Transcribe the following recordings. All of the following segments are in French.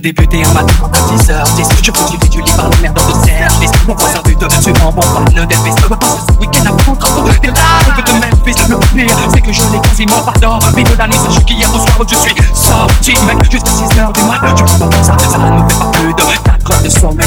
A débuté un matin à 10h10 Je suis du lit par le merde de service. Mon voisin but de suivant bon parle d'Elvis Me passe ce week-end à prendre des lives de Memphis Le pire c'est que je l'ai quasiment pas dormi de la nuit Sache qu'hier au soir je suis sorti Mec. Jusqu'à 6h du mat Tu peux pas ça, ça ne fait pas plus de 4 heures de sommeil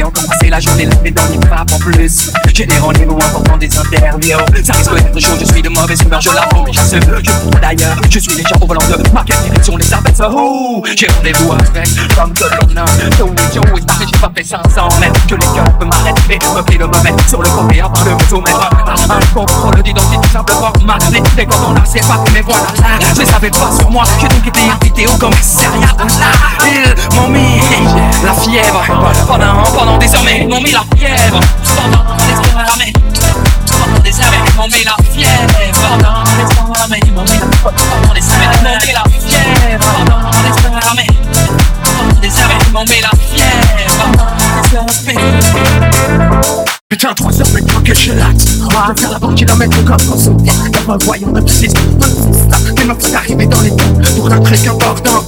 encore passer la journée là dans les papes en plus. J'ai des rendez-vous importants des interviews. Ça risque d'être chaud, je suis de mauvaise humeur, je l'avoue Mais je sais, je d'ailleurs. Je suis déjà au volant de ma direction les abeilles Oh, j'ai rendez-vous avec comme que l'on a. Joe Joe est parti, j'ai pas fait 500 mètres Que les cœurs peuvent m'arrêter, me pris de me mettre sur le côté avant de me soumettre. Un contrôle d'identité tout simplement magné Dès quand on a c'est pas mais voilà là Je savais pas sur moi, j'ai donc été invité au commissariat. Là, ils m'ont mis la fièvre Pendant, pendant des heures, mais ils m'ont mis la fièvre Pendant des heures, mais Pendant des ils m'ont mis la fièvre Pendant des heures, mais ils m'ont mis la Pendant des heures, ils m'ont mis la fièvre Pendant des heures, mais des heures, ils m'ont mis la fièvre des Putain, 3 heures maintenant que je laxe. Je vais faire la banque kilomètre comme quand son D'abord voyons de psy T'es ma faut arriver dans les temps. Pour un truc important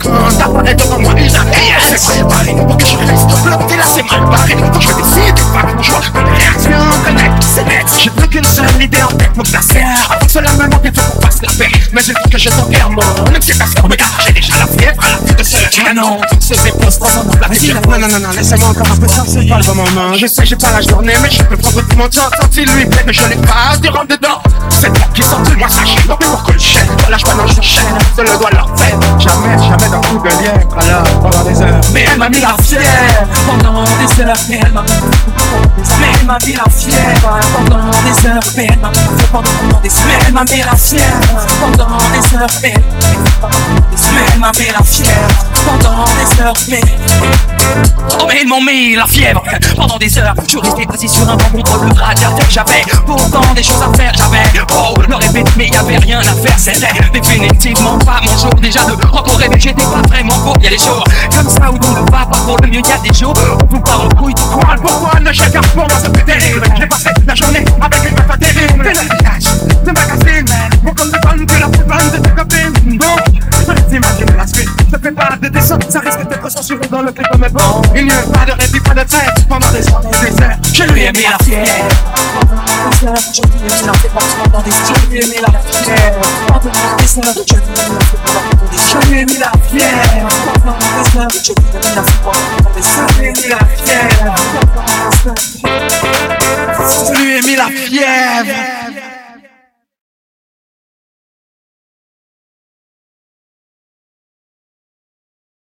T'apparaît devant moi il a C'est préparé pour que je reste bloqué là. C'est mal barré Donc je vais décider pas mon choix Une réaction. Connecte c'est net J'ai plus qu'une seule idée en tête me placer Avant cela me manquait faut qu'on fasse la paix. Mais il faut que je t'en perds mon occupation Mais car j'ai déjà la fièvre à la vue de ce canon. Ce dépose pas mon Vas-y non non non non laissez-moi encore un peu de temps c'est pas le bon moment. Je sais j'ai pas la journée mais je peux prendre tout mon temps. Tant il lui plaît mais je l'ai pas. Tu rentres dedans C'est toi qui sort de moi sache Non mais pour que le chaîne Se le doigt leur faire. Jamais jamais d'un coup de lien Alors pendant des heures. Mais elle m'a mis la fièvre Pendant des heures Mais elle m'a mis la fièvre Pendant des heures Mais elle m'a pendant des Mais elle m'a mis la fièvre Pendant des heures Mais elle m'a mis la fièvre Pendant des heures. Mais Oh mais ils m'ont mis la fièvre pendant des heures. Je restais assis sur un banc contre le radiateur J'avais. Pourtant des choses à faire J'avais. Oh le mais y'avait rien à faire C'était définitivement pas mon jour. Déjà de rencontrer mais j'étais pas vraiment beau. Y'a des jours comme ça où tout ne va pas pour le mieux. Y'a des jours où tout part en couille Pourquoi, pourquoi ne chacun pour moi fait terrible? J'ai passé la journée avec une meuf terrible. De l'habillage, de magazine Bon comme de bonne que la plus de tes copines. Donc, t'imagines la suite Je fais pas de dessin, ça risque d'être censuré dans le clip mes bon Il n'y a pas de répit, pas de tête Pendant des des heures Je lui ai mis la fièvre Je la fièvre Pendant des ai mis la fièvre Pendant des heures, je